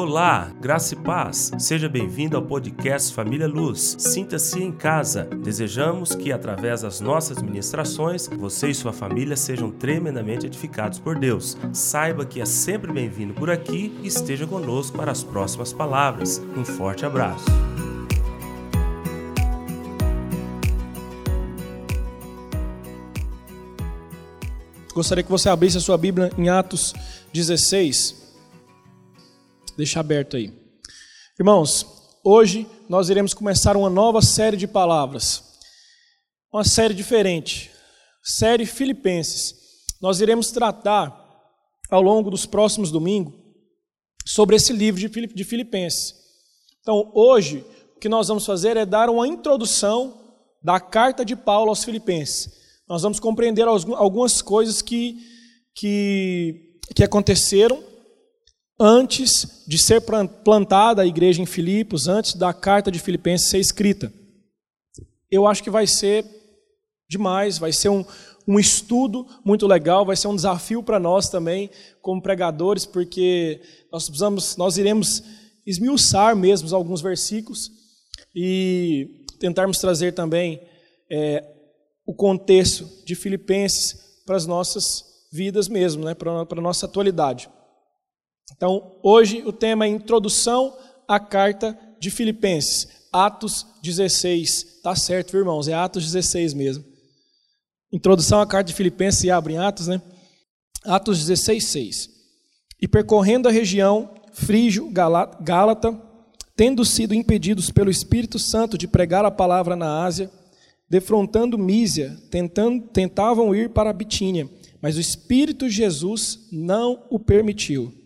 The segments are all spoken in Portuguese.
Olá, graça e paz. Seja bem-vindo ao podcast Família Luz. Sinta-se em casa. Desejamos que, através das nossas ministrações, você e sua família sejam tremendamente edificados por Deus. Saiba que é sempre bem-vindo por aqui e esteja conosco para as próximas palavras. Um forte abraço. Gostaria que você abrisse a sua Bíblia em Atos 16. Deixa aberto aí. Irmãos, hoje nós iremos começar uma nova série de palavras. Uma série diferente. Série Filipenses. Nós iremos tratar ao longo dos próximos domingos sobre esse livro de Filipenses. Então, hoje, o que nós vamos fazer é dar uma introdução da carta de Paulo aos Filipenses. Nós vamos compreender algumas coisas que, que, que aconteceram antes de ser plantada a igreja em Filipos, antes da carta de Filipenses ser escrita. Eu acho que vai ser demais, vai ser um, um estudo muito legal, vai ser um desafio para nós também, como pregadores, porque nós precisamos, nós iremos esmiuçar mesmo alguns versículos e tentarmos trazer também é, o contexto de Filipenses para as nossas vidas mesmo, né, para a nossa atualidade. Então, hoje o tema é Introdução à Carta de Filipenses, Atos 16. Tá certo, irmãos? É Atos 16 mesmo. Introdução à Carta de Filipenses, e abre em Atos, né? Atos 16, 6. E percorrendo a região Frígio, Gálata, tendo sido impedidos pelo Espírito Santo de pregar a palavra na Ásia, defrontando Mísia, tentando, tentavam ir para Bitínia, mas o Espírito Jesus não o permitiu.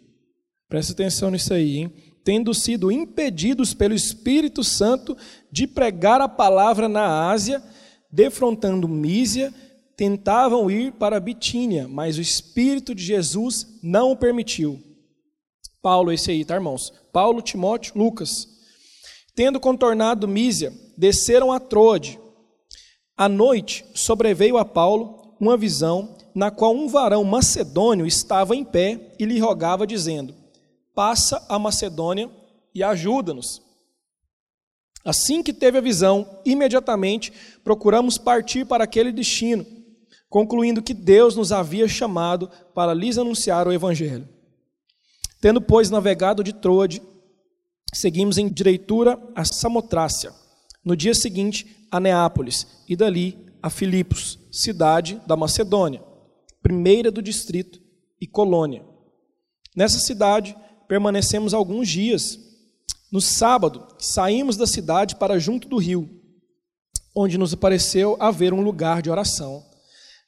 Presta atenção nisso aí, hein? Tendo sido impedidos pelo Espírito Santo de pregar a palavra na Ásia, defrontando Mísia, tentavam ir para Bitínia, mas o Espírito de Jesus não o permitiu. Paulo, esse aí, tá, irmãos? Paulo, Timóteo, Lucas. Tendo contornado Mísia, desceram a Troade. À noite, sobreveio a Paulo uma visão na qual um varão macedônio estava em pé e lhe rogava, dizendo: passa a Macedônia e ajuda-nos. Assim que teve a visão, imediatamente procuramos partir para aquele destino, concluindo que Deus nos havia chamado para lhes anunciar o Evangelho. Tendo, pois, navegado de Troade, seguimos em direitura a Samotrácia. No dia seguinte, a Neápolis, e dali a Filipos, cidade da Macedônia, primeira do distrito e colônia. Nessa cidade, permanecemos alguns dias. No sábado, saímos da cidade para junto do rio, onde nos pareceu haver um lugar de oração.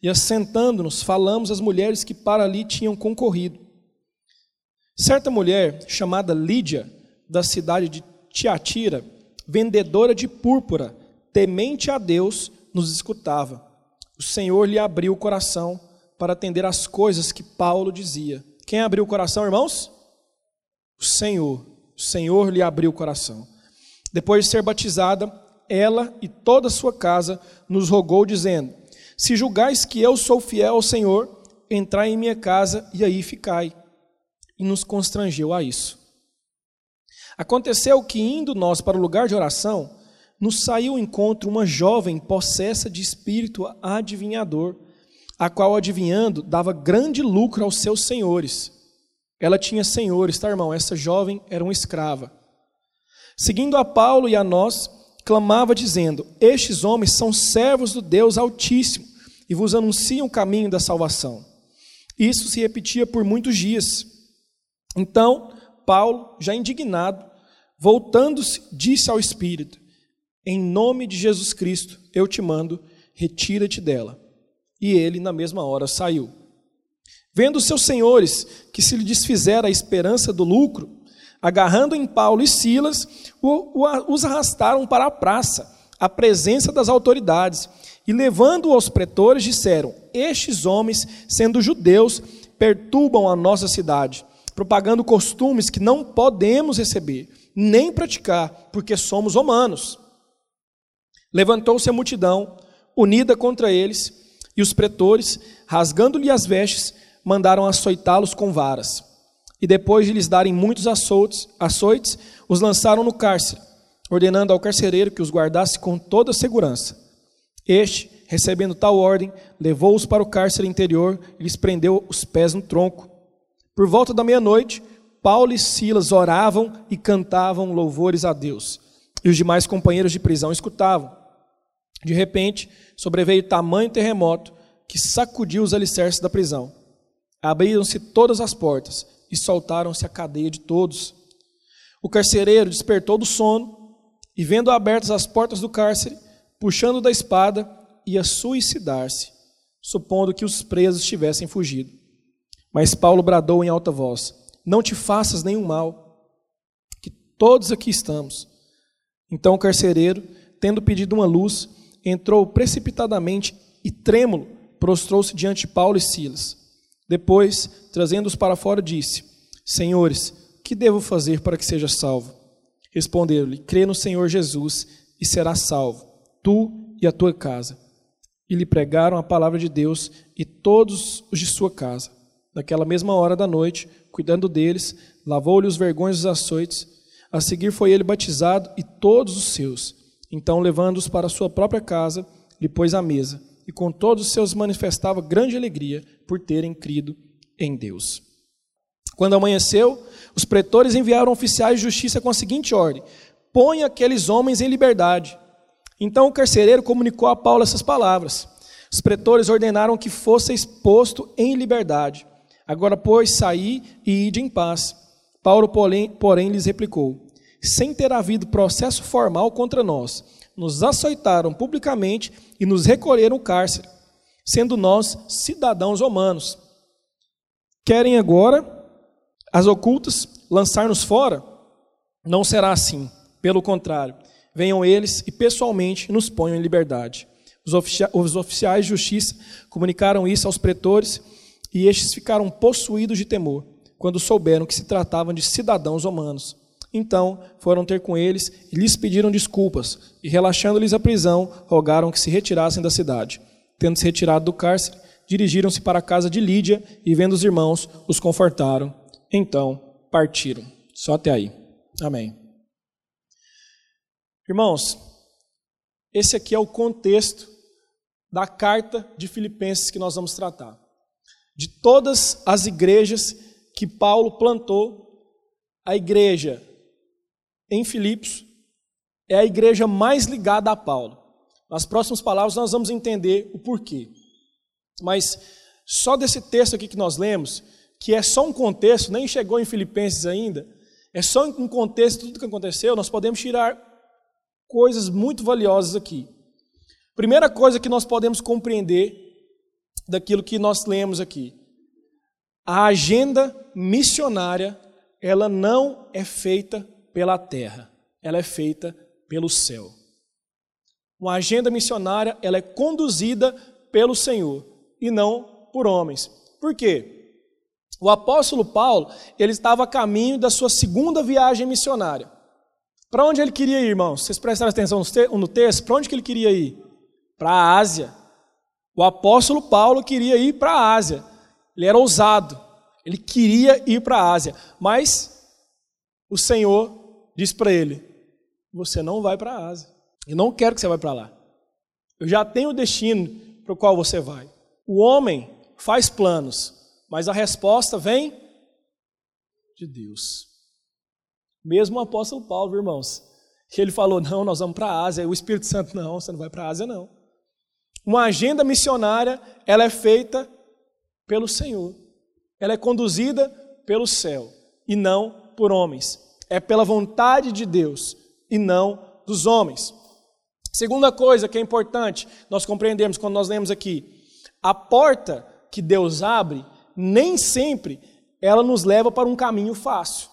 E assentando-nos, falamos às mulheres que para ali tinham concorrido. Certa mulher, chamada Lídia, da cidade de Tiatira, vendedora de púrpura, temente a Deus, nos escutava. O Senhor lhe abriu o coração para atender às coisas que Paulo dizia. Quem abriu o coração, irmãos? O Senhor, o Senhor lhe abriu o coração. Depois de ser batizada, ela e toda a sua casa nos rogou, dizendo: Se julgais que eu sou fiel ao Senhor, entrai em minha casa e aí ficai. E nos constrangeu a isso. Aconteceu que, indo nós para o lugar de oração, nos saiu ao encontro uma jovem possessa de espírito adivinhador, a qual, adivinhando, dava grande lucro aos seus senhores. Ela tinha senhores, tá, irmão? Essa jovem era uma escrava. Seguindo a Paulo e a nós, clamava dizendo: Estes homens são servos do Deus Altíssimo e vos anunciam o caminho da salvação. Isso se repetia por muitos dias. Então, Paulo, já indignado, voltando-se, disse ao Espírito: Em nome de Jesus Cristo, eu te mando, retira-te dela. E ele, na mesma hora, saiu. Vendo seus senhores que se lhe desfizera a esperança do lucro, agarrando em Paulo e Silas, os arrastaram para a praça, à presença das autoridades, e levando-o aos pretores, disseram: Estes homens, sendo judeus, perturbam a nossa cidade, propagando costumes que não podemos receber, nem praticar, porque somos romanos. Levantou-se a multidão, unida contra eles, e os pretores, rasgando-lhe as vestes, mandaram açoitá-los com varas. E depois de lhes darem muitos açoites, açoites os lançaram no cárcere, ordenando ao carcereiro que os guardasse com toda segurança. Este, recebendo tal ordem, levou-os para o cárcere interior e lhes prendeu os pés no tronco. Por volta da meia-noite, Paulo e Silas oravam e cantavam louvores a Deus. E os demais companheiros de prisão escutavam. De repente, sobreveio tamanho terremoto que sacudiu os alicerces da prisão. Abriram-se todas as portas e soltaram-se a cadeia de todos. O carcereiro despertou do sono e, vendo abertas as portas do cárcere, puxando da espada, ia suicidar-se, supondo que os presos tivessem fugido. Mas Paulo bradou em alta voz: Não te faças nenhum mal, que todos aqui estamos. Então o carcereiro, tendo pedido uma luz, entrou precipitadamente e, trêmulo, prostrou-se diante de Paulo e Silas. Depois, trazendo-os para fora, disse: Senhores, que devo fazer para que seja salvo? Respondeu-lhe: Crê no Senhor Jesus e serás salvo, tu e a tua casa. E lhe pregaram a palavra de Deus e todos os de sua casa. Naquela mesma hora da noite, cuidando deles, lavou-lhe os vergões dos açoites. A seguir foi ele batizado e todos os seus. Então, levando-os para sua própria casa, lhe pôs à mesa, e com todos os seus manifestava grande alegria por terem crido em Deus. Quando amanheceu, os pretores enviaram oficiais de justiça com a seguinte ordem: Põe aqueles homens em liberdade. Então o carcereiro comunicou a Paulo essas palavras. Os pretores ordenaram que fosse exposto em liberdade. Agora, pois, saí e ide em paz. Paulo, porém, porém lhes replicou: sem ter havido processo formal contra nós, nos açoitaram publicamente e nos recolheram o cárcere, sendo nós cidadãos romanos. Querem agora, as ocultas, lançar-nos fora? Não será assim. Pelo contrário, venham eles e pessoalmente nos ponham em liberdade. Os, oficiais de justiça comunicaram isso aos pretores e estes ficaram possuídos de temor quando souberam que se tratavam de cidadãos romanos. Então foram ter com eles e lhes pediram desculpas, e relaxando-lhes a prisão, rogaram que se retirassem da cidade. Tendo se retirado do cárcere, dirigiram-se para a casa de Lídia e, vendo os irmãos, os confortaram. Então partiram. Só até aí. Amém. Irmãos, esse aqui é o contexto da carta de Filipenses que nós vamos tratar. De todas as igrejas que Paulo plantou, a igreja em Filipos é a igreja mais ligada a Paulo. Nas próximas palavras nós vamos entender o porquê. Mas só desse texto aqui que nós lemos, que é só um contexto, nem chegou em Filipenses ainda, é só um contexto de tudo que aconteceu, nós podemos tirar coisas muito valiosas aqui. Primeira coisa que nós podemos compreender daquilo que nós lemos aqui. A agenda missionária, ela não é feita pela terra, ela é feita pelo céu. Uma agenda missionária, ela é conduzida pelo Senhor e não por homens. Por quê? O apóstolo Paulo, ele estava a caminho da sua segunda viagem missionária. Para onde ele queria ir, irmãos? Vocês prestaram atenção no texto? Para onde que ele queria ir? Para a Ásia. O apóstolo Paulo queria ir para a Ásia. Ele era ousado. Ele queria ir para a Ásia. Mas o Senhor diz para ele: Você não vai para a Ásia. Eu não quero que você vá para lá. Eu já tenho o destino para o qual você vai. O homem faz planos, mas a resposta vem de Deus. Mesmo o apóstolo Paulo, irmãos, que ele falou: Não, nós vamos para a Ásia. E o Espírito Santo: Não, você não vai para a Ásia, não. Uma agenda missionária, ela é feita pelo Senhor. Ela é conduzida pelo céu e não por homens é pela vontade de Deus e não dos homens. Segunda coisa que é importante nós compreendemos quando nós lemos aqui, a porta que Deus abre, nem sempre ela nos leva para um caminho fácil.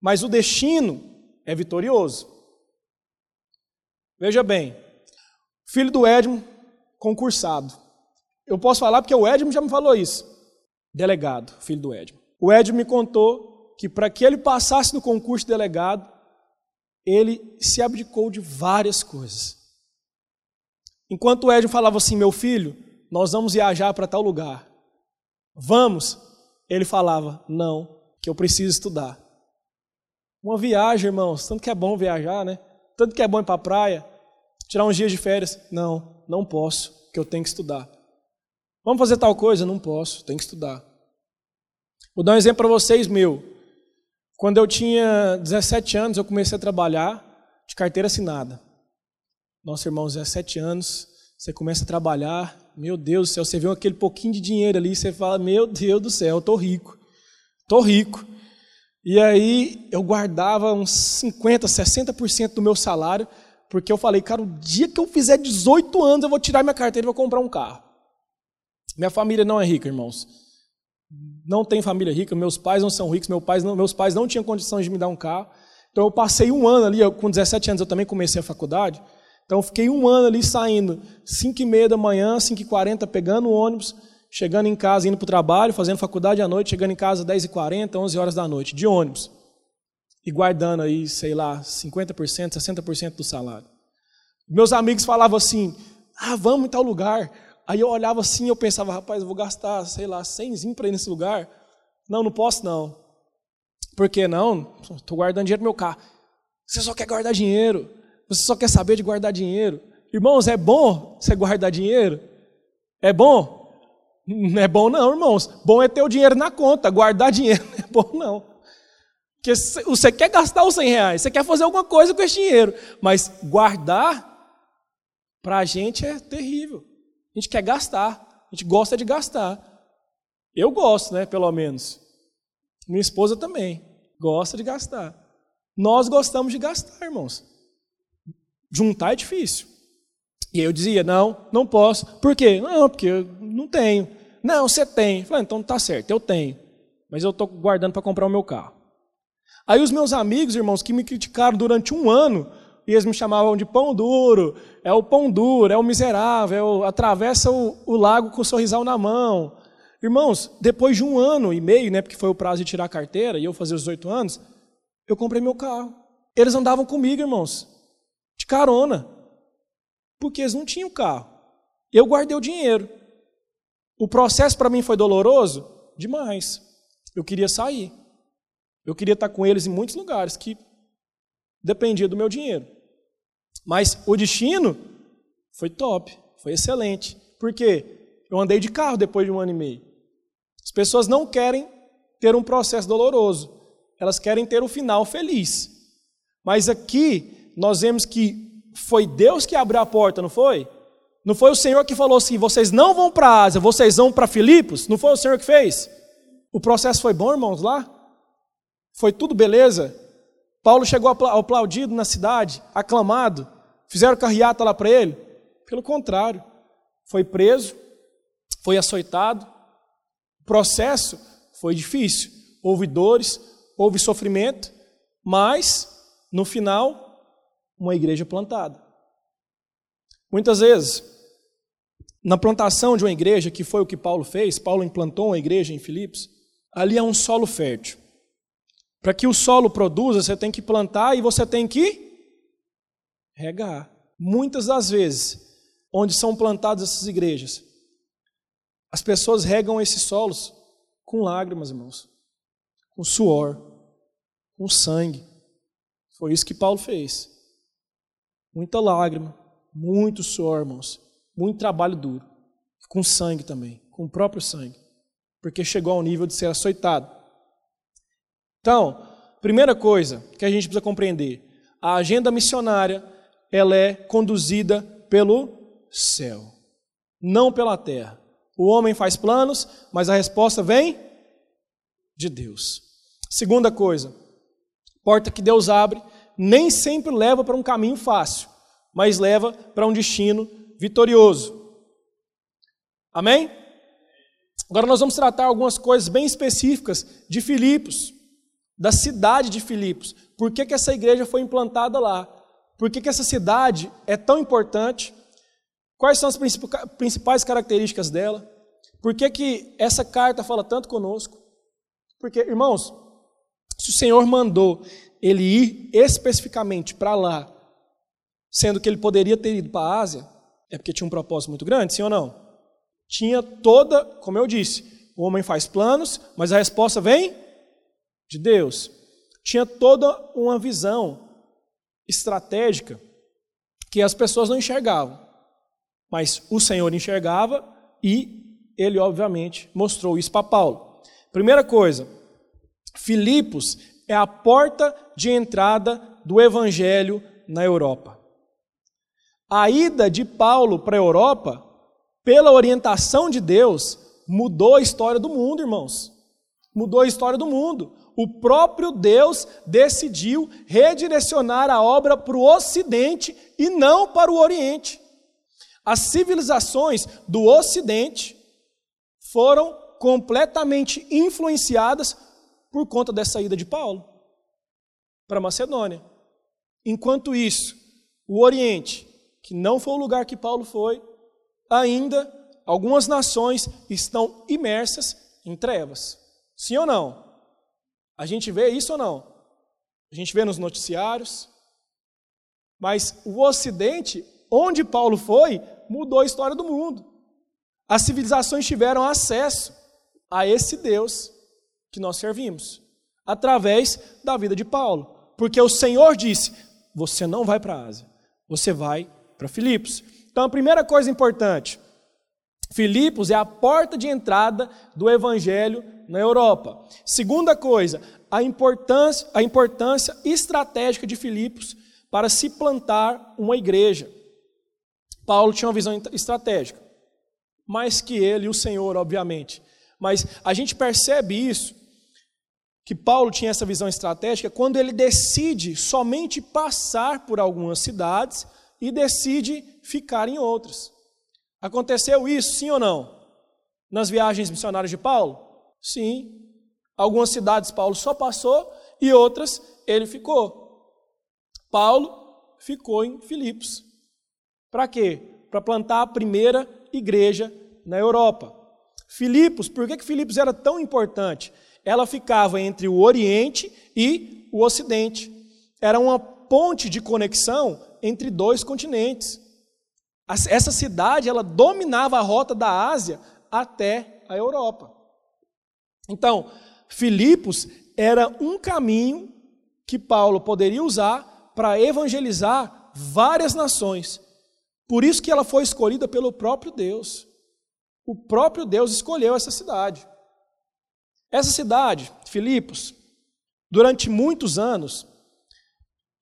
Mas o destino é vitorioso. Veja bem, filho do Edmo, concursado. Eu posso falar porque o Edmo já me falou isso. Delegado, filho do Edmo. O Edmo me contou que para que ele passasse no concurso de delegado, ele se abdicou de várias coisas. Enquanto o Edson falava assim, meu filho, nós vamos viajar para tal lugar. Vamos. Ele falava, não. que eu preciso estudar. Uma viagem, irmãos, tanto que é bom viajar, né? Tanto que é bom ir para a praia, tirar uns dias de férias. Não, não posso, porque eu tenho que estudar. Vamos fazer tal coisa? Não posso, tenho que estudar. Vou dar um exemplo para vocês meu. Quando eu tinha 17 anos, eu comecei a trabalhar de carteira assinada. Nossa, irmão, 17 anos, você começa a trabalhar, meu Deus do céu, você vê aquele pouquinho de dinheiro ali, você fala, meu Deus do céu, eu tô rico, tô rico. E aí eu guardava uns 50, 60% do meu salário, porque eu falei, cara, o dia que eu fizer 18 anos, eu vou tirar minha carteira e vou comprar um carro. Minha família não é rica, irmãos. Não tem família rica, meus pais não são ricos, meus pais não, meus pais não tinham condições de me dar um carro. Então eu passei um ano ali, com 17 anos eu também comecei a faculdade. Então eu fiquei um ano ali saindo, 5 e meia da manhã, 5 e 40, pegando o ônibus, chegando em casa, indo para o trabalho, fazendo faculdade à noite, chegando em casa 10 e 40, 11 horas da noite, de ônibus. E guardando aí, sei lá, 50%, 60% do salário. Meus amigos falavam assim, ah, vamos em tal lugar. Aí eu olhava assim, eu pensava, rapaz, eu vou gastar, sei lá, 100 para ir nesse lugar. Não, não posso não. Por que não? Estou guardando dinheiro no meu carro. Você só quer guardar dinheiro. Você só quer saber de guardar dinheiro. Irmãos, é bom você guardar dinheiro? É bom? Não é bom não, irmãos. Bom é ter o dinheiro na conta. Guardar dinheiro não é bom não. Porque você quer gastar os 100 reais, você quer fazer alguma coisa com esse dinheiro. Mas guardar, para a gente é terrível. A gente quer gastar. A gente gosta de gastar. Eu gosto, né, pelo menos. Minha esposa também gosta de gastar. Nós gostamos de gastar, irmãos. Juntar é difícil. E eu dizia, não, não posso. Por quê? Não, porque eu não tenho. Não, você tem. Falei, então tá certo, eu tenho. Mas eu estou guardando para comprar o meu carro. Aí os meus amigos, irmãos, que me criticaram durante um ano, e eles me chamavam de pão duro, é o pão duro, é o miserável, é o, atravessa o, o lago com o sorrisal na mão. Irmãos, depois de um ano e meio, né, porque foi o prazo de tirar a carteira, e eu fazer os 18 anos, eu comprei meu carro. Eles andavam comigo, irmãos, de carona porque eles não tinham carro. Eu guardei o dinheiro. O processo para mim foi doloroso? Demais. Eu queria sair. Eu queria estar com eles em muitos lugares que dependia do meu dinheiro. Mas o destino foi top, foi excelente. Por quê? Eu andei de carro depois de um ano e meio. As pessoas não querem ter um processo doloroso, elas querem ter um final feliz. Mas aqui nós vemos que foi Deus que abriu a porta, não foi? Não foi o Senhor que falou assim: vocês não vão para a Ásia, vocês vão para Filipos? Não foi o Senhor que fez? O processo foi bom, irmãos, lá? Foi tudo beleza? Paulo chegou aplaudido na cidade, aclamado, fizeram carreata lá para ele? Pelo contrário, foi preso, foi açoitado. O processo foi difícil, houve dores, houve sofrimento, mas no final uma igreja plantada. Muitas vezes, na plantação de uma igreja, que foi o que Paulo fez, Paulo implantou uma igreja em Filipos, ali é um solo fértil. Para que o solo produza, você tem que plantar e você tem que regar. Muitas das vezes, onde são plantadas essas igrejas, as pessoas regam esses solos com lágrimas, irmãos, com suor, com sangue. Foi isso que Paulo fez. Muita lágrima, muito suor, irmãos. Muito trabalho duro. Com sangue também, com o próprio sangue. Porque chegou ao nível de ser açoitado. Então, primeira coisa que a gente precisa compreender: a agenda missionária ela é conduzida pelo céu, não pela terra. O homem faz planos, mas a resposta vem de Deus. Segunda coisa, porta que Deus abre nem sempre leva para um caminho fácil, mas leva para um destino vitorioso. Amém? Agora nós vamos tratar algumas coisas bem específicas de Filipos, da cidade de Filipos. Por que, que essa igreja foi implantada lá? Por que, que essa cidade é tão importante? Quais são as principais características dela? Por que, que essa carta fala tanto conosco? Porque, irmãos, se o Senhor mandou ele ir especificamente para lá, sendo que ele poderia ter ido para a Ásia, é porque tinha um propósito muito grande, sim ou não? Tinha toda, como eu disse, o homem faz planos, mas a resposta vem de Deus, tinha toda uma visão estratégica que as pessoas não enxergavam. Mas o Senhor enxergava e ele, obviamente, mostrou isso para Paulo. Primeira coisa, Filipos é a porta de entrada do evangelho na Europa. A ida de Paulo para a Europa, pela orientação de Deus, mudou a história do mundo, irmãos. Mudou a história do mundo. O próprio Deus decidiu redirecionar a obra para o Ocidente e não para o Oriente. As civilizações do Ocidente foram completamente influenciadas por conta dessa ida de Paulo para Macedônia. Enquanto isso, o Oriente, que não foi o lugar que Paulo foi, ainda algumas nações estão imersas em trevas. Sim ou não? A gente vê isso ou não? A gente vê nos noticiários. Mas o Ocidente, onde Paulo foi, mudou a história do mundo. As civilizações tiveram acesso a esse Deus que nós servimos, através da vida de Paulo. Porque o Senhor disse: você não vai para a Ásia, você vai para Filipos. Então, a primeira coisa importante, Filipos é a porta de entrada do evangelho na Europa. Segunda coisa, a importância, a importância estratégica de Filipos para se plantar uma igreja. Paulo tinha uma visão estratégica, mais que ele e o Senhor, obviamente. Mas a gente percebe isso, que Paulo tinha essa visão estratégica, quando ele decide somente passar por algumas cidades e decide ficar em outras. Aconteceu isso, sim ou não? Nas viagens missionárias de Paulo? Sim. Algumas cidades Paulo só passou e outras ele ficou. Paulo ficou em Filipos. Para quê? Para plantar a primeira igreja na Europa. Filipos, por que, que Filipos era tão importante? Ela ficava entre o Oriente e o Ocidente. Era uma ponte de conexão entre dois continentes. Essa cidade ela dominava a rota da Ásia até a Europa. Então, Filipos era um caminho que Paulo poderia usar para evangelizar várias nações. Por isso que ela foi escolhida pelo próprio Deus. O próprio Deus escolheu essa cidade. Essa cidade, Filipos, durante muitos anos,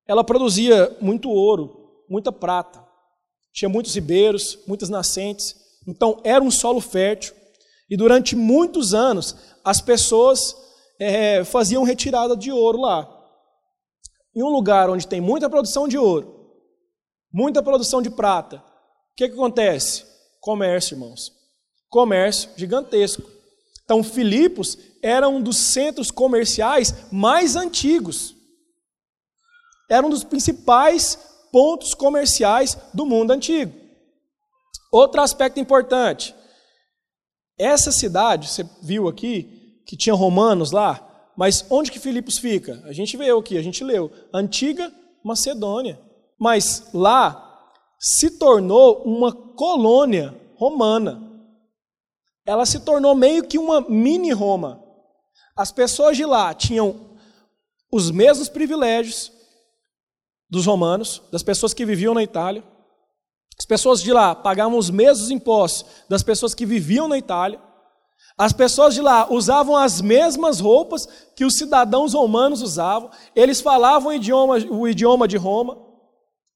ela produzia muito ouro, muita prata. Tinha muitos ribeiros, muitas nascentes. Então era um solo fértil. E durante muitos anos, as pessoas é, faziam retirada de ouro lá. Em um lugar onde tem muita produção de ouro, muita produção de prata. O que, que acontece? Comércio, irmãos. Comércio gigantesco. Então, Filipos era um dos centros comerciais mais antigos. Era um dos principais pontos comerciais do mundo antigo. Outro aspecto importante. Essa cidade, você viu aqui, que tinha romanos lá, mas onde que Filipos fica? A gente veio aqui, a gente leu. Antiga Macedônia. Mas lá se tornou uma colônia romana. Ela se tornou meio que uma mini Roma. As pessoas de lá tinham os mesmos privilégios dos romanos, das pessoas que viviam na Itália. As pessoas de lá pagavam os mesmos impostos das pessoas que viviam na Itália. As pessoas de lá usavam as mesmas roupas que os cidadãos romanos usavam. Eles falavam o idioma, o idioma de Roma.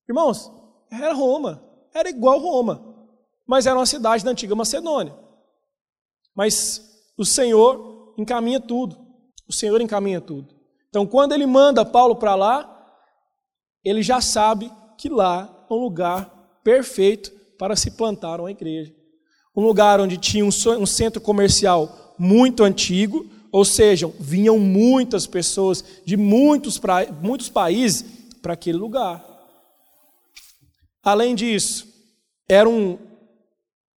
Irmãos, era Roma, era igual Roma, mas era uma cidade da antiga Macedônia. Mas o Senhor encaminha tudo, o Senhor encaminha tudo. Então, quando ele manda Paulo para lá, ele já sabe que lá é um lugar perfeito para se plantar uma igreja. Um lugar onde tinha um centro comercial muito antigo, ou seja, vinham muitas pessoas de muitos, muitos países para aquele lugar. Além disso, era um,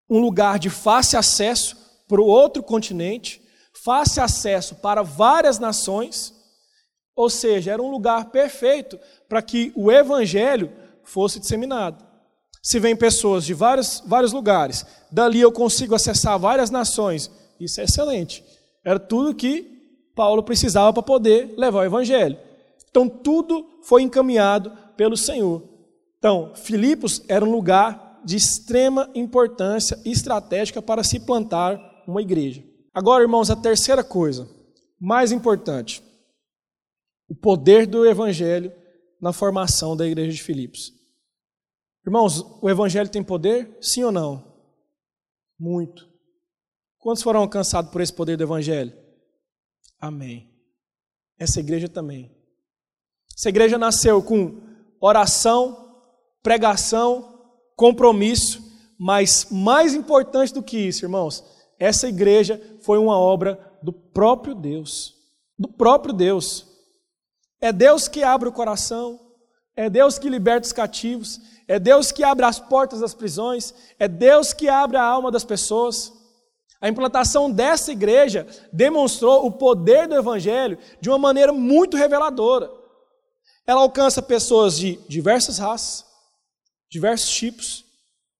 um lugar de fácil acesso para o outro continente, fácil acesso para várias nações, ou seja, era um lugar perfeito para que o evangelho fosse disseminado. Se vem pessoas de vários, vários lugares, dali eu consigo acessar várias nações, isso é excelente. Era tudo que Paulo precisava para poder levar o evangelho. Então tudo foi encaminhado pelo Senhor. Então, Filipos era um lugar de extrema importância estratégica para se plantar uma igreja. Agora, irmãos, a terceira coisa, mais importante, o poder do evangelho na formação da igreja de Filipos. Irmãos, o evangelho tem poder? Sim ou não? Muito. Quantos foram alcançados por esse poder do evangelho? Amém. Essa igreja também. Essa igreja nasceu com oração, pregação, compromisso, mas mais importante do que isso, irmãos, essa igreja foi uma obra do próprio Deus. Do próprio Deus. É Deus que abre o coração, é Deus que liberta os cativos, é Deus que abre as portas das prisões, é Deus que abre a alma das pessoas. A implantação dessa igreja demonstrou o poder do Evangelho de uma maneira muito reveladora. Ela alcança pessoas de diversas raças, diversos tipos,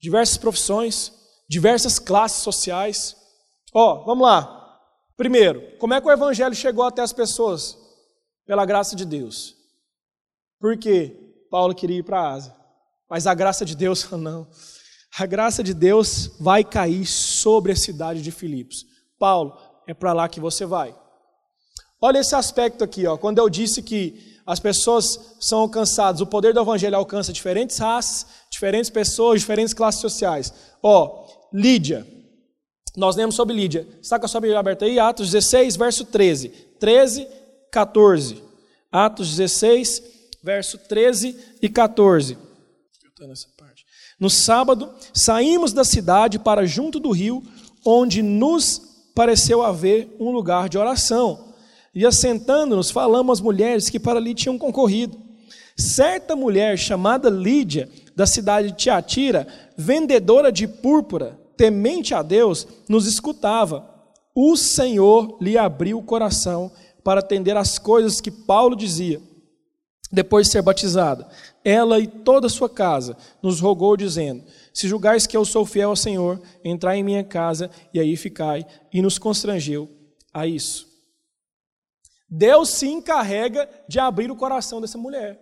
diversas profissões, diversas classes sociais. Ó, oh, vamos lá. Primeiro, como é que o evangelho chegou até as pessoas? Pela graça de Deus. Por quê? Paulo queria ir para a Ásia. Mas a graça de Deus, não. A graça de Deus vai cair sobre a cidade de Filipos. Paulo, é para lá que você vai. Olha esse aspecto aqui, ó. Quando eu disse que as pessoas são alcançadas, o poder do evangelho alcança diferentes raças, diferentes pessoas, diferentes classes sociais. Ó, Lídia, nós lemos sobre Lídia. Está com a sua Bíblia aberta aí? Atos 16, verso 13. 13, 14. Atos 16, verso 13 e 14. No sábado, saímos da cidade para junto do rio, onde nos pareceu haver um lugar de oração. E assentando-nos, falamos às mulheres que para ali tinham concorrido. Certa mulher chamada Lídia, da cidade de Tiatira, vendedora de púrpura, temente a Deus, nos escutava. O Senhor lhe abriu o coração para atender às coisas que Paulo dizia. Depois de ser batizada, ela e toda a sua casa nos rogou, dizendo: Se julgais que eu sou fiel ao Senhor, entrai em minha casa e aí ficai. E nos constrangeu a isso. Deus se encarrega de abrir o coração dessa mulher.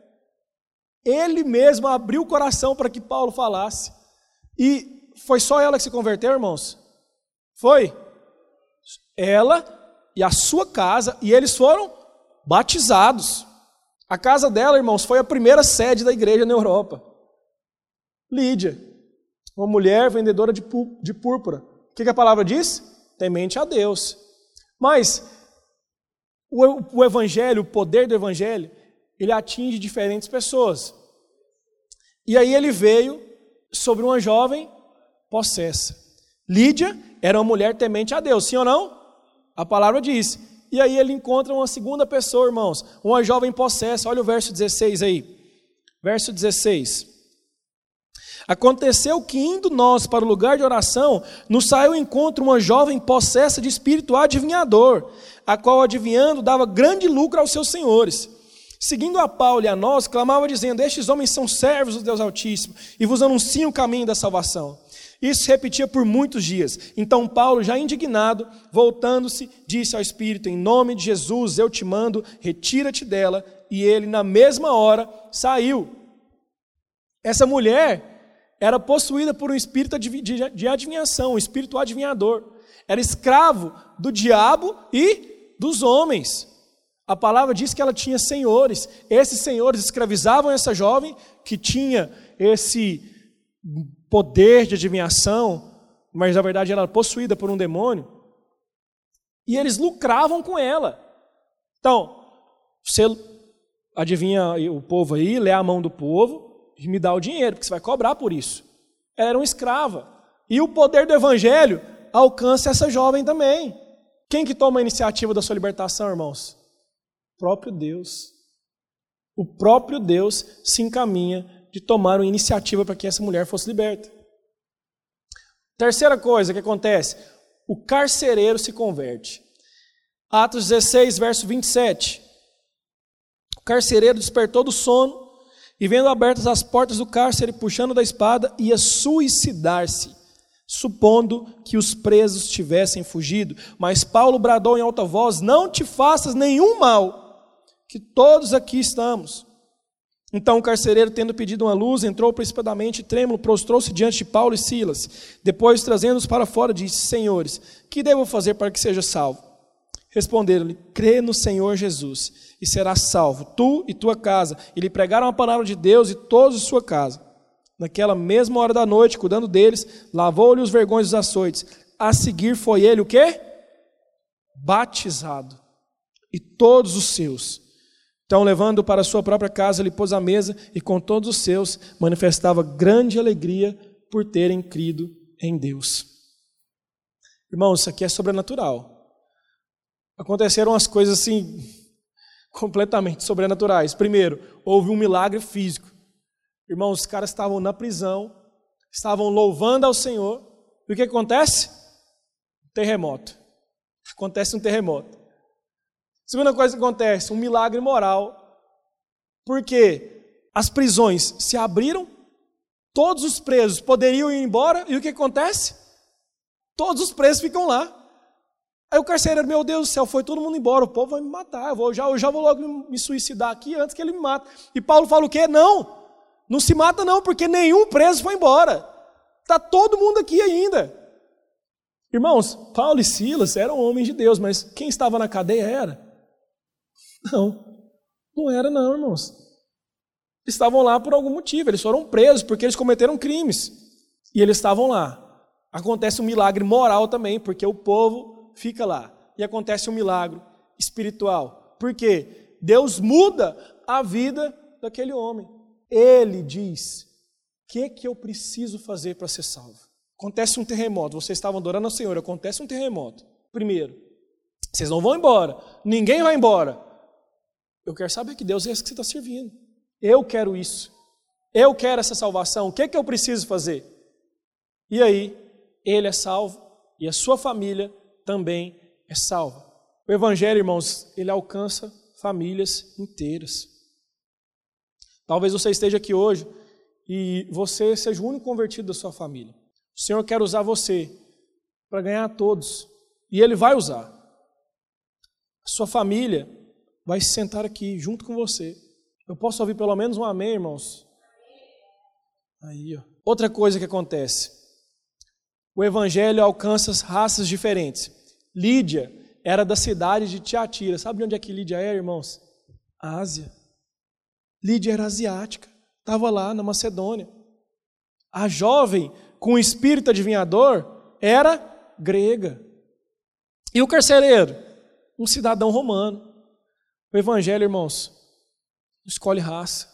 Ele mesmo abriu o coração para que Paulo falasse. E foi só ela que se converteu, irmãos? Foi? Ela e a sua casa, e eles foram batizados. A casa dela, irmãos, foi a primeira sede da igreja na Europa. Lídia, uma mulher vendedora de, púrpura. O que, que a palavra diz? Temente a Deus. Mas o, o evangelho, o poder do evangelho, ele atinge diferentes pessoas. E aí ele veio sobre uma jovem possessa. Lídia era uma mulher temente a Deus, sim ou não? A palavra diz. E aí ele encontra uma segunda pessoa, irmãos, uma jovem possessa. Olha o verso 16 aí. Verso 16. Aconteceu que, indo nós para o lugar de oração, nos saiu ao encontro uma jovem possessa de espírito adivinhador, a qual, adivinhando, dava grande lucro aos seus senhores. Seguindo a Paulo e a nós, clamava dizendo: Estes homens são servos do Deus Altíssimo e vos anunciam o caminho da salvação. Isso se repetia por muitos dias. Então Paulo, já indignado, voltando-se, disse ao Espírito: Em nome de Jesus eu te mando, retira-te dela. E ele, na mesma hora, saiu. Essa mulher era possuída por um espírito de adivinhação, um espírito adivinhador. Era escravo do diabo e dos homens. A palavra diz que ela tinha senhores. Esses senhores escravizavam essa jovem que tinha esse poder de adivinhação, mas na verdade ela era possuída por um demônio, e eles lucravam com ela. Então, você adivinha o povo aí, lê a mão do povo e me dá o dinheiro, porque você vai cobrar por isso. Ela era uma escrava. E o poder do evangelho alcança essa jovem também. Quem que toma a iniciativa da sua libertação, irmãos? O próprio Deus. O próprio Deus se encaminha de tomar uma iniciativa para que essa mulher fosse liberta. Terceira coisa que acontece: o carcereiro se converte. Atos 16, verso 27. O carcereiro despertou do sono e, vendo abertas as portas do cárcere, puxando da espada, ia suicidar-se. supondo que os presos tivessem fugido. Mas Paulo bradou em alta voz: Não te faças nenhum mal, que todos aqui estamos. Então o carcereiro, tendo pedido uma luz, entrou precipitadamente, trêmulo, prostrou-se diante de Paulo e Silas. Depois, trazendo-os para fora, disse: Senhores, que devo fazer para que seja salvo? Responderam-lhe: Crê no Senhor Jesus, e serás salvo, tu e tua casa. E lhe pregaram a palavra de Deus e todos sua casa. Naquela mesma hora da noite, cuidando deles, lavou-lhe os vergões dos açoites. A seguir foi ele o quê? Batizado. E todos os seus. Então, levando para sua própria casa, ele pôs a mesa e com todos os seus manifestava grande alegria por terem crido em Deus. Irmãos, isso aqui é sobrenatural. Aconteceram as coisas assim completamente sobrenaturais. Primeiro, houve um milagre físico. Irmãos, os caras estavam na prisão, estavam louvando ao Senhor. E o que acontece? Terremoto. Acontece um terremoto. Segunda coisa que acontece, um milagre moral. Porque as prisões se abriram, todos os presos poderiam ir embora, e o que acontece? Todos os presos ficam lá. Aí o carcereiro, meu Deus do céu, foi todo mundo embora, o povo vai me matar, eu, vou, já, eu já vou logo me suicidar aqui antes que ele me mate. E Paulo fala o quê? Não, não se mata não, porque nenhum preso foi embora. Está todo mundo aqui ainda. Irmãos, Paulo e Silas eram homens de Deus, mas quem estava na cadeia era. Não, não era não, irmãos. Eles estavam lá por algum motivo, eles foram presos porque eles cometeram crimes. E eles estavam lá. Acontece um milagre moral também, porque o povo fica lá. E acontece um milagre espiritual. Por quê? Deus muda a vida daquele homem. Ele diz: O que, que eu preciso fazer para ser salvo? Acontece um terremoto, vocês estavam adorando ao Senhor, acontece um terremoto. Primeiro, vocês não vão embora, ninguém vai embora. Eu quero saber que Deus é esse que você está servindo. Eu quero isso. Eu quero essa salvação. O que, é que eu preciso fazer? E aí, ele é salvo e a sua família também é salva. O Evangelho, irmãos, ele alcança famílias inteiras. Talvez você esteja aqui hoje e você seja o único convertido da sua família. O Senhor quer usar você para ganhar todos. E Ele vai usar. A sua família vai se sentar aqui junto com você. Eu posso ouvir pelo menos um amém, irmãos? Aí, ó. Outra coisa que acontece. O evangelho alcança raças diferentes. Lídia era da cidade de Tiatira. Sabe de onde é que Lídia era, irmãos? Ásia. Lídia era asiática, estava lá na Macedônia. A jovem com espírito adivinhador era grega. E o carcereiro? Um cidadão romano. O evangelho, irmãos, não escolhe raça,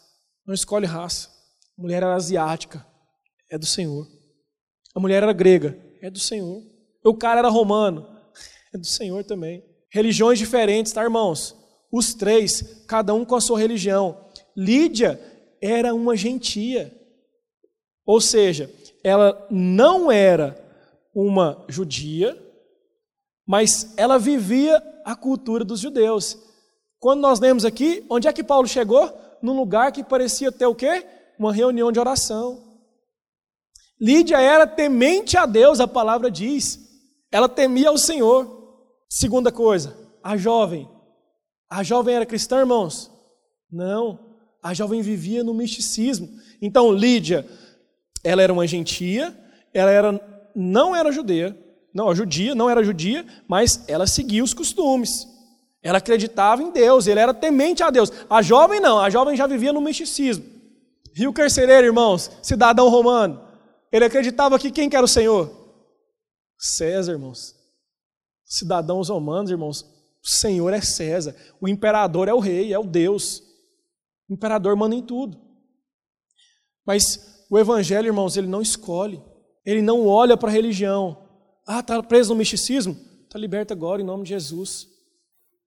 não escolhe raça. A mulher era asiática, é do Senhor. A mulher era grega, é do Senhor. O cara era romano, é do Senhor também. Religiões diferentes, tá, irmãos? Os três, cada um com a sua religião. Lídia era uma gentia. Ou seja, ela não era uma judia, mas ela vivia a cultura dos judeus. Quando nós lemos aqui, onde é que Paulo chegou? Num lugar que parecia ter o quê? Uma reunião de oração. Lídia era temente a Deus, a palavra diz. Ela temia o Senhor. Segunda coisa, a jovem. A jovem era cristã, irmãos? Não a jovem vivia no misticismo. Então, Lídia, ela era uma gentia, ela era, não era judeia, não, judia, não era judia, mas ela seguia os costumes. Ela acreditava em Deus, ele era temente a Deus. A jovem não, a jovem já vivia no misticismo. Rio Carcereiro, irmãos, cidadão romano. Ele acreditava que quem que era o Senhor? César, irmãos. Cidadãos romanos, irmãos, o Senhor é César, o imperador é o rei, é o Deus. O imperador manda em tudo. Mas o evangelho, irmãos, ele não escolhe. Ele não olha para a religião. Ah, está preso no misticismo? Está liberto agora em nome de Jesus.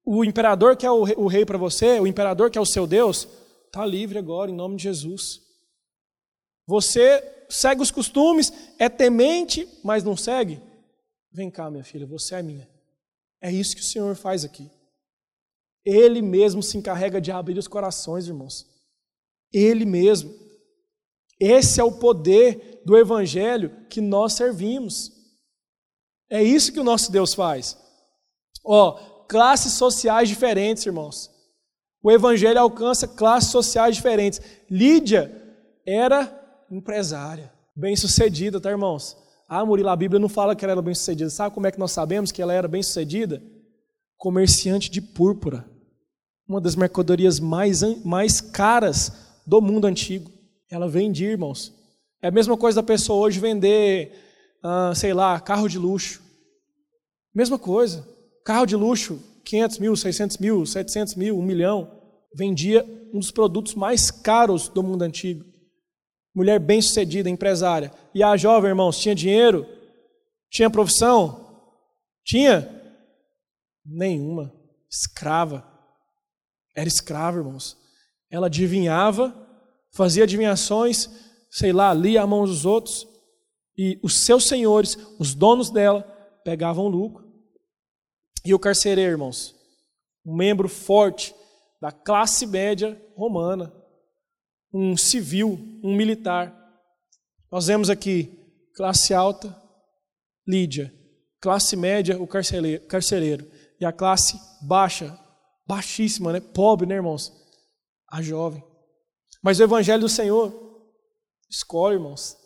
O imperador que é o rei para você, o imperador que é o seu Deus, está livre agora em nome de Jesus. Você segue os costumes, é temente, mas não segue? Vem cá, minha filha, você é minha. É isso que o Senhor faz aqui. Ele mesmo se encarrega de abrir os corações, irmãos. Ele mesmo. Esse é o poder do evangelho que nós servimos. É isso que o nosso Deus faz. Ó, classes sociais diferentes, irmãos. O evangelho alcança classes sociais diferentes. Lídia era empresária, bem-sucedida, tá, irmãos? Ah, Murilo, a Bíblia não fala que ela era bem-sucedida. Sabe como é que nós sabemos que ela era bem-sucedida? Comerciante de púrpura. Uma das mercadorias mais, mais caras do mundo antigo. Ela vendia, irmãos. É a mesma coisa da pessoa hoje vender, ah, sei lá, carro de luxo. Mesma coisa. Carro de luxo, 500 mil, 600 mil, 700 mil, 1 milhão. Vendia um dos produtos mais caros do mundo antigo. Mulher bem-sucedida, empresária. E a jovem, irmãos, tinha dinheiro? Tinha profissão? Tinha? Nenhuma. Escrava. Era escrava, irmãos. Ela adivinhava, fazia adivinhações, sei lá, lia a mão dos outros, e os seus senhores, os donos dela, pegavam lucro. E o carcereiro, irmãos, um membro forte da classe média romana, um civil, um militar. Nós vemos aqui classe alta, Lídia, classe média, o carcereiro, e a classe baixa, baixíssima, né? pobre, né, irmãos? A jovem. Mas o evangelho do Senhor escolhe, irmãos.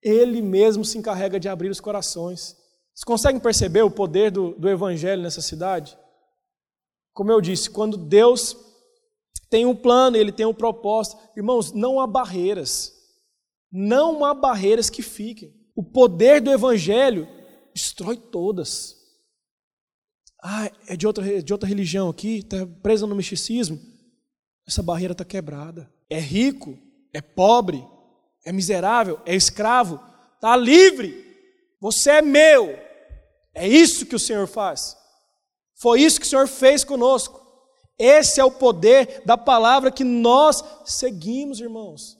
Ele mesmo se encarrega de abrir os corações. Vocês conseguem perceber o poder do, do evangelho nessa cidade? Como eu disse, quando Deus tem um plano, ele tem um propósito. Irmãos, não há barreiras. Não há barreiras que fiquem. O poder do evangelho destrói todas. Ah, é de outra, de outra religião aqui, está presa no misticismo. Essa barreira está quebrada. É rico, é pobre, é miserável, é escravo, está livre. Você é meu. É isso que o Senhor faz. Foi isso que o Senhor fez conosco. Esse é o poder da palavra que nós seguimos, irmãos.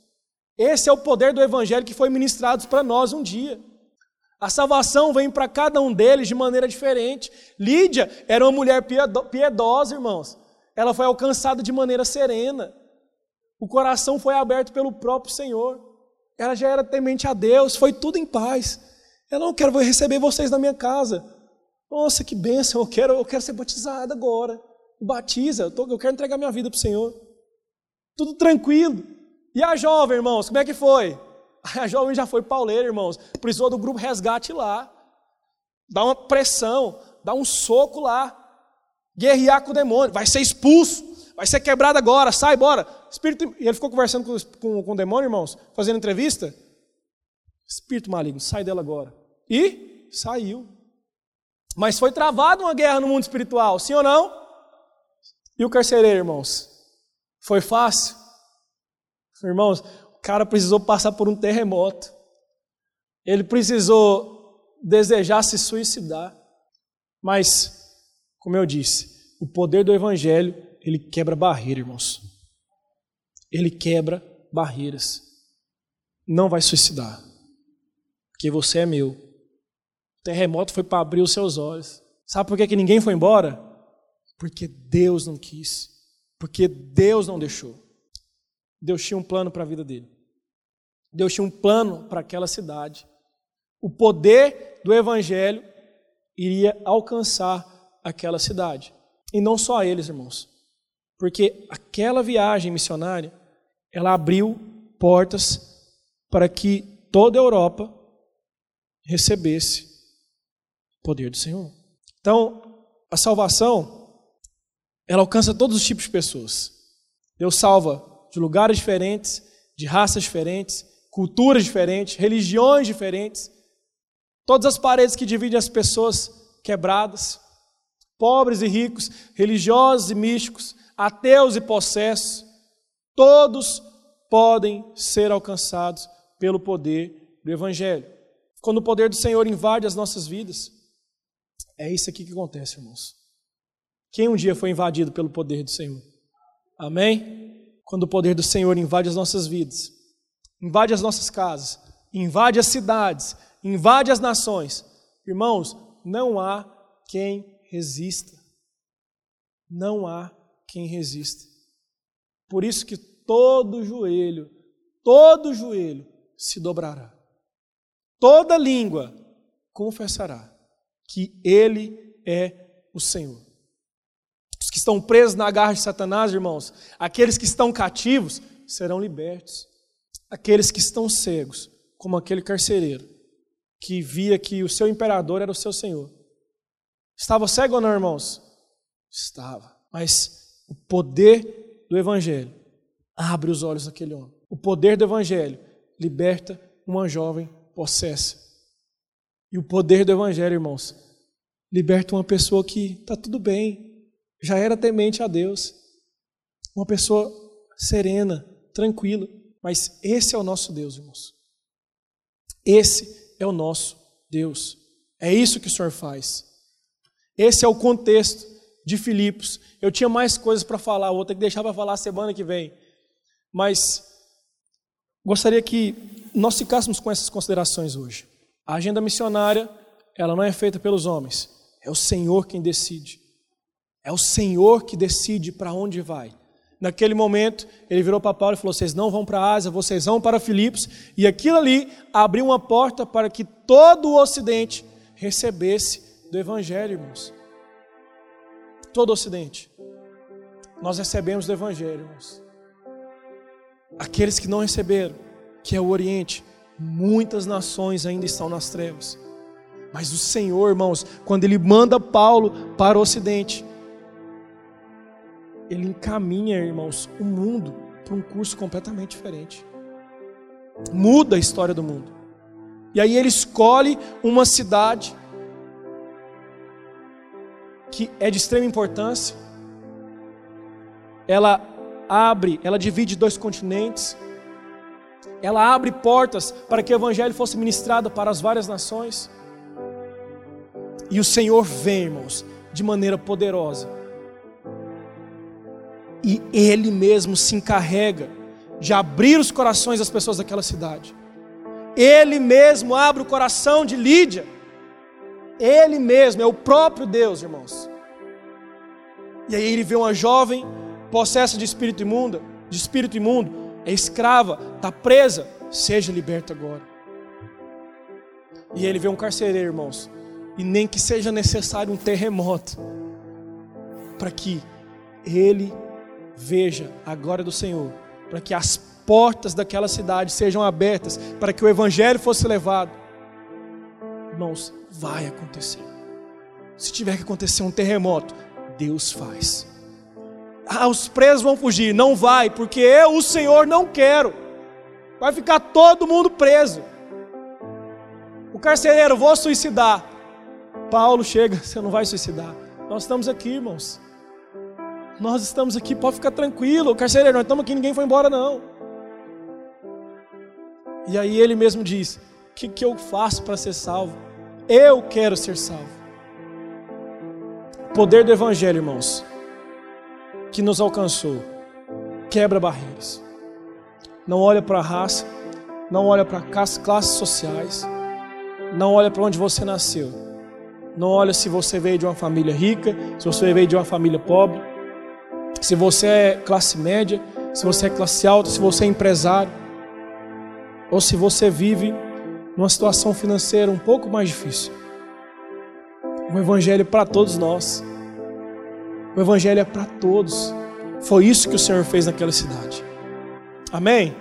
Esse é o poder do evangelho que foi ministrado para nós um dia. A salvação vem para cada um deles de maneira diferente. Lídia era uma mulher piedosa, irmãos. Ela foi alcançada de maneira serena. O coração foi aberto pelo próprio Senhor. Ela já era temente a Deus, foi tudo em paz. Ela não quero receber vocês na minha casa. Nossa, que bênção, eu quero, eu quero ser batizada agora batiza, eu, tô, eu quero entregar minha vida para o Senhor. Tudo tranquilo. E a jovem, irmãos, como é que foi? A jovem já foi pauleira, irmãos. Precisou do grupo resgate lá. Dá uma pressão, dá um soco lá. Guerrear com o demônio. Vai ser expulso. Vai ser quebrado agora. Sai, bora. Espírito... E ele ficou conversando com, com, com o demônio, irmãos, fazendo entrevista. Espírito maligno, sai dela agora. E saiu. Mas foi travada uma guerra no mundo espiritual, sim ou não? E o carcereiro, irmãos? Foi fácil? Irmãos, o cara precisou passar por um terremoto. Ele precisou desejar se suicidar. Mas, como eu disse, o poder do evangelho, ele quebra barreiras, irmãos. Ele quebra barreiras. Não vai suicidar. Porque você é meu. Terremoto foi para abrir os seus olhos. Sabe por que, que ninguém foi embora? Porque Deus não quis. Porque Deus não deixou. Deus tinha um plano para a vida dele. Deus tinha um plano para aquela cidade. O poder do evangelho iria alcançar aquela cidade. E não só eles, irmãos. Porque aquela viagem missionária, ela abriu portas para que toda a Europa recebesse poder do Senhor. Então, a salvação ela alcança todos os tipos de pessoas. Deus salva de lugares diferentes, de raças diferentes, culturas diferentes, religiões diferentes. Todas as paredes que dividem as pessoas quebradas, pobres e ricos, religiosos e místicos, ateus e possessos, todos podem ser alcançados pelo poder do Evangelho. Quando o poder do Senhor invade as nossas vidas, é isso aqui que acontece, irmãos. Quem um dia foi invadido pelo poder do Senhor? Amém? Quando o poder do Senhor invade as nossas vidas, invade as nossas casas, invade as cidades, invade as nações, irmãos, não há quem resista. Não há quem resista. Por isso que todo joelho, todo joelho se dobrará, toda língua confessará que Ele é o Senhor. Os que estão presos na garra de Satanás, irmãos, aqueles que estão cativos serão libertos. Aqueles que estão cegos, como aquele carcereiro, que via que o seu imperador era o seu senhor. Estava cego ou não, irmãos? Estava. Mas o poder do Evangelho abre os olhos daquele homem. O poder do Evangelho liberta uma jovem possessa. E o poder do Evangelho, irmãos, liberta uma pessoa que está tudo bem, já era temente a Deus. Uma pessoa serena, tranquila. Mas esse é o nosso Deus, irmãos. Esse é o nosso Deus. É isso que o Senhor faz. Esse é o contexto de Filipos. Eu tinha mais coisas para falar, vou ter que deixar para falar semana que vem. Mas gostaria que nós ficássemos com essas considerações hoje. A agenda missionária, ela não é feita pelos homens. É o Senhor quem decide. É o Senhor que decide para onde vai. Naquele momento, ele virou para Paulo e falou: Vocês não vão para a Ásia, vocês vão para Filipos. E aquilo ali abriu uma porta para que todo o Ocidente recebesse do Evangelho, irmãos. Todo o Ocidente. Nós recebemos do Evangelho, irmãos. Aqueles que não receberam, que é o Oriente, muitas nações ainda estão nas trevas. Mas o Senhor, irmãos, quando Ele manda Paulo para o Ocidente, ele encaminha, irmãos, o mundo para um curso completamente diferente. Muda a história do mundo. E aí ele escolhe uma cidade que é de extrema importância. Ela abre, ela divide dois continentes. Ela abre portas para que o evangelho fosse ministrado para as várias nações. E o Senhor vem, irmãos, de maneira poderosa e ele mesmo se encarrega de abrir os corações das pessoas daquela cidade. Ele mesmo abre o coração de Lídia. Ele mesmo é o próprio Deus, irmãos. E aí ele vê uma jovem possessa de espírito imundo, de espírito imundo, é escrava, está presa, seja liberta agora. E ele vê um carcereiro, irmãos, e nem que seja necessário um terremoto para que ele veja a glória do Senhor, para que as portas daquela cidade sejam abertas, para que o Evangelho fosse levado. Irmãos, vai acontecer. Se tiver que acontecer um terremoto, Deus faz. Ah, os presos vão fugir. Não vai, porque eu, o Senhor, não quero. Vai ficar todo mundo preso. O carcereiro, vou suicidar. Paulo chega, você não vai suicidar. Nós estamos aqui, irmãos. Nós estamos aqui, pode ficar tranquilo, carcereiro, nós estamos aqui, ninguém foi embora não. E aí ele mesmo diz: O que, que eu faço para ser salvo? Eu quero ser salvo. O poder do Evangelho, irmãos, que nos alcançou, quebra barreiras. Não olha para a raça, não olha para classes sociais, não olha para onde você nasceu, não olha se você veio de uma família rica, se você veio de uma família pobre se você é classe média, se você é classe alta, se você é empresário, ou se você vive numa situação financeira um pouco mais difícil. O Evangelho para todos nós. O Evangelho é para todos. Foi isso que o Senhor fez naquela cidade. Amém?